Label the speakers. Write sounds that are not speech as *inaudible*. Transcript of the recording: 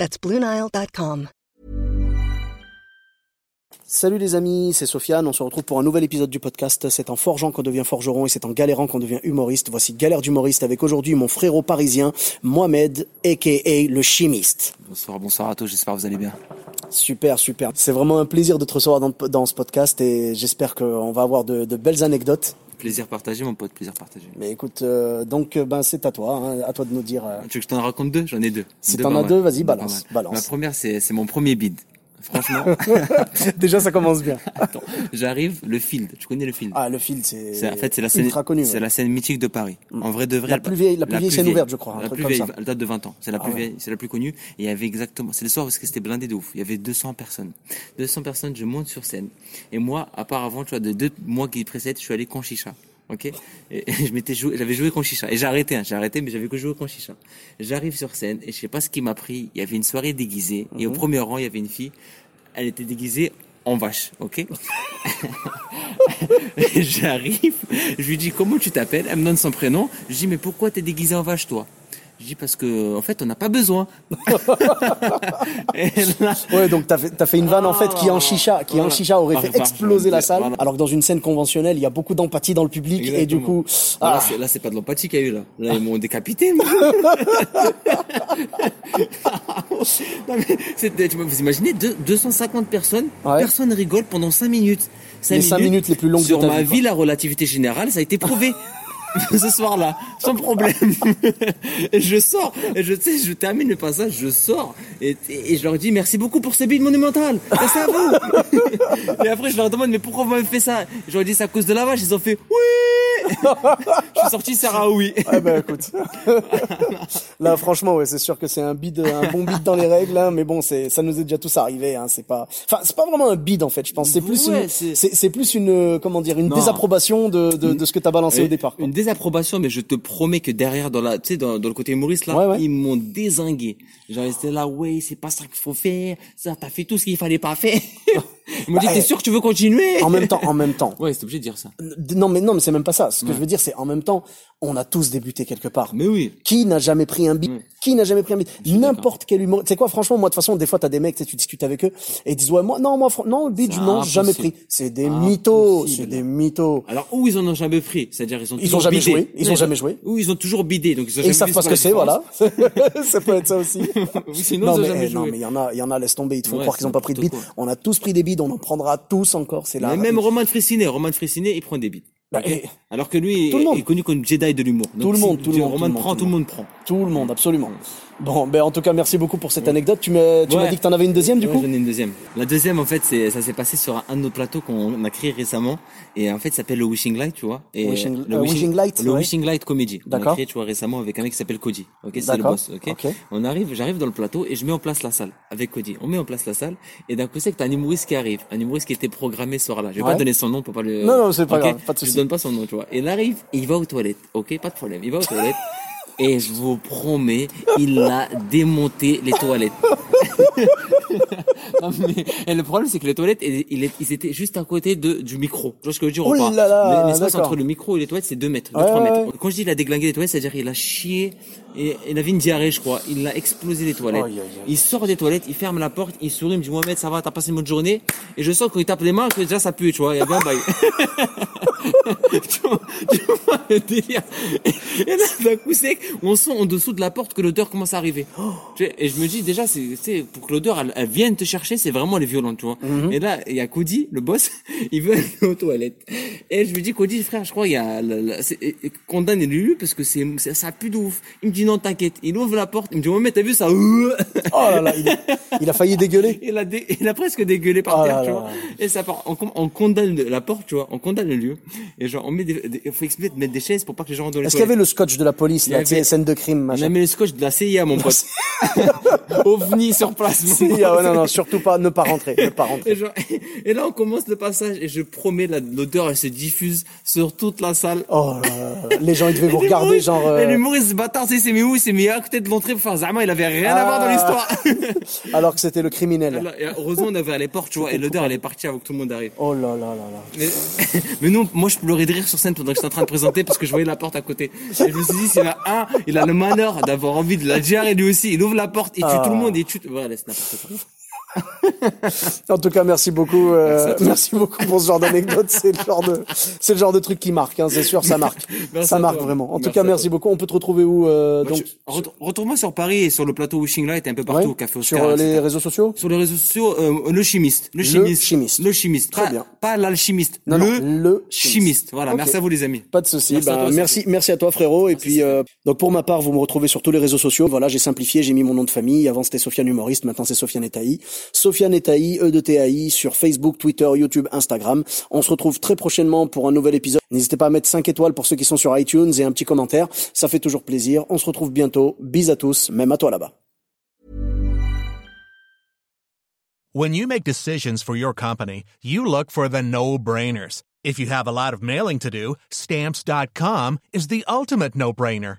Speaker 1: That's BlueNile.com.
Speaker 2: Salut les amis, c'est Sofiane. On se retrouve pour un nouvel épisode du podcast. C'est en forgeant qu'on devient forgeron et c'est en galérant qu'on devient humoriste. Voici Galère d'humoriste avec aujourd'hui mon frérot parisien, Mohamed, aka le chimiste.
Speaker 3: Bonsoir, bonsoir à tous, j'espère que vous allez bien.
Speaker 2: Super, super. C'est vraiment un plaisir de te recevoir dans, dans ce podcast et j'espère qu'on va avoir de, de belles anecdotes.
Speaker 3: Plaisir partagé, mon pote, plaisir partagé.
Speaker 2: Mais écoute, euh, donc euh, ben c'est à toi, hein, à toi de nous dire. euh,
Speaker 3: Tu veux que je t'en raconte deux? J'en ai deux.
Speaker 2: Si t'en as deux, vas-y, balance, balance.
Speaker 3: Ma première, c'est c'est mon premier bid. Franchement, *laughs*
Speaker 2: Déjà, ça commence bien.
Speaker 3: attends, j'arrive, le field. Tu connais le field?
Speaker 2: Ah, le fil, c'est
Speaker 3: En fait, c'est la scène,
Speaker 2: connu.
Speaker 3: c'est
Speaker 2: ouais.
Speaker 3: la scène mythique de Paris. En vrai de vrai.
Speaker 2: La
Speaker 3: elle-
Speaker 2: plus vieille- la plus vieille scène ouverte, je crois,
Speaker 3: La plus vieille, elle date de 20 ans. C'est la
Speaker 2: Ah
Speaker 3: plus
Speaker 2: ouais.
Speaker 3: vieille, c'est la plus connue. Et il y avait exactement, c'est le soir parce que c'était blindé de ouf. Il y avait 200 personnes. 200 personnes, je monte sur scène. Et moi, auparavant, tu vois, de deux mois qui précèdent, je suis allé con chicha. Ok? Et, et je m'étais joué, j'avais joué con chicha. Et j'ai arrêté, hein, j'ai arrêté, mais j'avais que joué con chicha. J'arrive sur scène et je sais pas ce qui m'a pris. Il y avait une soirée déguisée. Et
Speaker 2: Mhm.
Speaker 3: au premier rang, il y avait une fille. Elle était déguisée en vache, ok? *laughs* J'arrive, je lui dis comment tu t'appelles? Elle me donne son prénom. Je dis mais pourquoi t'es déguisé en vache toi? Je dis parce que en fait on n'a pas besoin. *laughs* Là,
Speaker 2: Ouais, donc t'as fait, fait une vanne en fait qui en chicha, qui en chicha aurait fait exploser la salle,
Speaker 3: voilà.
Speaker 2: alors que dans une scène conventionnelle, il y a beaucoup d'empathie dans le public et du coup,
Speaker 3: Là,
Speaker 2: ah,
Speaker 3: c'est- là, c'est pas de l'empathie qu'il y a eu là. Là ils m'ont décapité. *laughs* *laughs* c'était- tu vois, vous imaginez deux- 250 personnes,
Speaker 2: Ouais.
Speaker 3: personne rigole pendant 5 minutes. Cinq
Speaker 2: Les cinq minutes les plus longues de
Speaker 3: Sur
Speaker 2: ta
Speaker 3: ma
Speaker 2: vie,
Speaker 3: vie, la relativité générale, ça a été prouvé. *laughs* ce soir-là, sans problème. *laughs* je sors, et je je termine le passage, je sors, et, et je leur dis merci beaucoup pour ce bid monumental. Merci à vous. *laughs* et après, je leur demande mais pourquoi vous m'avez fait ça? Je leur dis c'est à cause de la vache. Ils ont fait oui. *laughs* je suis sorti Sarah oui.
Speaker 2: ah bah écoute, *laughs* là franchement ouais, c'est sûr que c'est un bid, un bon bid dans les règles, hein, mais bon, c'est, ça nous est déjà tous arrivé, hein, c'est pas, enfin c'est pas vraiment un bid en fait, je pense, c'est plus,
Speaker 3: Ouais,
Speaker 2: une,
Speaker 3: c'est-
Speaker 2: plus une, comment dire, une
Speaker 3: Non.
Speaker 2: désapprobation de, de, de ce que t'as balancé au départ. quoi.
Speaker 3: Une désapprobation, mais je te promets que derrière, dans la, tu sais, dans, dans le côté humoriste là,
Speaker 2: Ouais, ouais.
Speaker 3: ils m'ont désingué. Genre ils étaient là, ouais, c'est pas ça qu'il faut faire. Ça, t'as fait tout ce qu'il fallait pas faire. *laughs* ils m'ont dit,
Speaker 2: Bah,
Speaker 3: t'es
Speaker 2: eh,
Speaker 3: sûr que tu veux continuer?
Speaker 2: En même temps, en même temps.
Speaker 3: Ouais, c'est obligé de dire ça.
Speaker 2: Non mais non mais c'est même pas ça. Ce que je veux dire c'est en même temps on a tous débuté quelque part.
Speaker 3: Mais oui.
Speaker 2: Qui n'a jamais pris un beat Qui n'a jamais pris un beat N'importe quel humour. Tu sais quoi, franchement, moi de toute façon, des fois t'as des mecs, tu discutes avec eux et ils disent ouais moi non moi non le beat non j'ai jamais pris. C'est des mythos, c'est des mythos.
Speaker 3: Alors, ou ils en ont jamais pris, c'est-à-dire ils ont
Speaker 2: Ils ont jamais
Speaker 3: bidé.
Speaker 2: joué, ils
Speaker 3: Non,
Speaker 2: ont jamais joué.
Speaker 3: Ou ils ont toujours bidé, donc ils ont
Speaker 2: Et savent pas ce que c'est, voilà. *laughs* *laughs* ça peut être ça aussi. *laughs*
Speaker 3: Sinon,
Speaker 2: non mais, eh, mais il y en a, il y en a, laisse tomber. Ils te font croire qu'ils ont pas pris de beat. On a tous pris des beats, on en prendra tous encore. C'est là.
Speaker 3: Mais même Roman Fressinet, Roman Fressinet, il prend des bits.
Speaker 2: Bah, et-
Speaker 3: Alors que lui
Speaker 2: Tout le
Speaker 3: est,
Speaker 2: monde.
Speaker 3: est connu comme Jedi de l'humour.
Speaker 2: Tout le monde, tout le monde,
Speaker 3: Roman
Speaker 2: tout le monde,
Speaker 3: prend,
Speaker 2: tout le
Speaker 3: monde prend.
Speaker 2: Tout le monde, absolument. Bon, ben en tout cas, merci beaucoup pour cette anecdote. Tu m'as, tu m'as dit que t'en avais une deuxième du
Speaker 3: Ouais,
Speaker 2: coup.
Speaker 3: J'en ai une deuxième. La deuxième, en fait, c'est ça s'est passé sur un, de nos plateaux qu'on a créé récemment. Et en fait, ça s'appelle le Wishing Light, tu vois. Et
Speaker 2: Wishing-
Speaker 3: le
Speaker 2: euh, Wishing Light,
Speaker 3: Le
Speaker 2: ouais.
Speaker 3: Wishing Light Comedy. On a
Speaker 2: D'accord.
Speaker 3: créé, tu vois, récemment avec un mec qui s'appelle Cody. Ok, c'est le
Speaker 2: D'accord.
Speaker 3: boss. Ok.
Speaker 2: Ok.
Speaker 3: On arrive, j'arrive dans le plateau et je mets en place la salle avec Cody. On met en place la salle et d'un coup, c'est que t'as un humoriste qui arrive, un humoriste qui était programmé ce soir-là. Je vais pas donner son nom pour pas le.
Speaker 2: Non, non, c'est pas grave, pas de
Speaker 3: Je donne pas son nom, tu vois. Et il arrive, il va aux toilettes. Ok, pas de problème. Il va aux toilettes. Et je vous promets, il a démonté les toilettes. *laughs* Non, mais, et le problème, c'est que les toilettes, ils étaient juste à côté de, du micro. Tu vois ce que je veux dire
Speaker 2: Oh
Speaker 3: ou pas? L'espace entre le micro et les toilettes, c'est 2 mètres, 2,
Speaker 2: Ouais,
Speaker 3: 3
Speaker 2: ouais,
Speaker 3: mètres.
Speaker 2: ouais.
Speaker 3: Quand je dis il a déglingué les toilettes, c'est-à-dire il a chié, et il avait une diarrhée, je crois. Il a explosé les toilettes. Il sort des toilettes, il ferme la porte, il sourit, il me dit Mohamed, ça va, t'as passé une bonne journée? Et je sens quand il tape les mains que déjà ça pue, tu vois. Il y a bien bail. *laughs* *laughs* tu vois, tu vois le délire. Et là, d'un coup sec, on sent en dessous de la porte que l'odeur commence à arriver. Tu Et je me dis déjà, c'est, pour que l'odeur elle, elle vienne te chercher, c'est vraiment les violents, tu vois.
Speaker 2: Mhm.
Speaker 3: Et là, il y a Cody, le boss, *laughs* il veut aller aux toilettes. Et je lui dis, Cody, frère, je crois, il y a, la, la, c'est- et- condamne Lulu parce que c'est, ça pue de ouf. Il me dit, non, t'inquiète. Il ouvre la porte. Il me dit, ouais, mais t'as vu ça?
Speaker 2: Oh là là, il, il a failli dégueuler. *laughs*
Speaker 3: Il a, dé- il a presque dégueulé par
Speaker 2: Oh
Speaker 3: terre,
Speaker 2: là
Speaker 3: tu
Speaker 2: là.
Speaker 3: vois. Et ça part, on, on condamne la porte, tu vois. On condamne le lieu. Et genre, on met des, des- il faut expliquer de mettre des chaises pour pas que les gens rentrent dans les
Speaker 2: Est-ce qu'il y avait le scotch de la police, là,
Speaker 3: avait-
Speaker 2: scène de crime,
Speaker 3: On
Speaker 2: machin
Speaker 3: a mis le scotch de la CIA, mon pote. *laughs* OVNI sur place. mon
Speaker 2: ah ouais, non, non, surtout pas, ne pas rentrer, ne pas
Speaker 3: Et,
Speaker 2: rentrer.
Speaker 3: genre- *laughs* et là, on commence le passage et je promets, l'odeur, elle se diffuse sur toute la salle.
Speaker 2: Oh là les gens, ils devaient vous *laughs* regarder, genre,
Speaker 3: Et
Speaker 2: euh,
Speaker 3: l'humoriste, ce bâtard, s'est mis où Il s'est mis à côté de l'entrée pour faire Zama, il avait rien à voir dans
Speaker 2: Ah.
Speaker 3: l'histoire.
Speaker 2: alors que c'était le criminel.
Speaker 3: Alors, heureusement, on avait les portes, tu vois, et l'odeur, elle est partie avant que tout le monde arrive.
Speaker 2: Oh là là là là.
Speaker 3: Mais, mais non, moi je pleurais de rire sur scène pendant que j'étais en train de présenter parce que je voyais la porte à côté. Et je me suis dit, s'il y en a un, il a le malheur d'avoir envie de la gérer lui aussi. Il ouvre la porte, il tue
Speaker 2: Ah.
Speaker 3: tout le monde, il tue. Voilà, c'est n'importe quoi. *laughs*
Speaker 2: En tout cas, merci beaucoup, euh, merci beaucoup pour ce genre d'anecdote. C'est le genre de, c'est le genre de truc qui marque, hein, c'est sûr, ça marque.
Speaker 3: Merci
Speaker 2: ça marque
Speaker 3: toi.
Speaker 2: vraiment. En tout cas, merci
Speaker 3: toi.
Speaker 2: beaucoup. On peut te retrouver où, euh, donc,
Speaker 3: tu- Retourne-moi sur Paris et sur le plateau Wishing Light et un peu partout
Speaker 2: ouais,
Speaker 3: au Café
Speaker 2: sur
Speaker 3: Oscar.
Speaker 2: euh,
Speaker 3: etc.
Speaker 2: les réseaux sociaux?
Speaker 3: Sur les réseaux sociaux, euh, le chimiste. Le chimiste.
Speaker 2: chimiste.
Speaker 3: Le chimiste.
Speaker 2: Très
Speaker 3: Pas,
Speaker 2: bien.
Speaker 3: pas l'alchimiste. Le,
Speaker 2: le
Speaker 3: chimiste.
Speaker 2: chimiste.
Speaker 3: Voilà, merci à vous les amis.
Speaker 2: Pas de souci.
Speaker 3: Merci
Speaker 2: Bah,
Speaker 3: toi,
Speaker 2: merci, merci à toi, frérot. Et puis, euh, donc pour ma part, vous me retrouvez sur tous les réseaux sociaux. Voilà, j'ai simplifié, j'ai mis mon nom de famille. Avant c'était Sofiane Humoriste, maintenant c'est Sofiane Etaï. Sofiane Etaï, E de TAI, sur Facebook, Twitter, YouTube, Instagram. On se retrouve très prochainement pour un nouvel épisode. N'hésitez pas à mettre 5 étoiles pour ceux qui sont sur iTunes et un petit commentaire. Ça fait toujours plaisir. On se retrouve bientôt. Bis à tous, même à toi là-bas.
Speaker 4: When you make decisions for your company, you look for the no-brainers. If you have a lot of mailing to do, stamps.com is the ultimate no-brainer.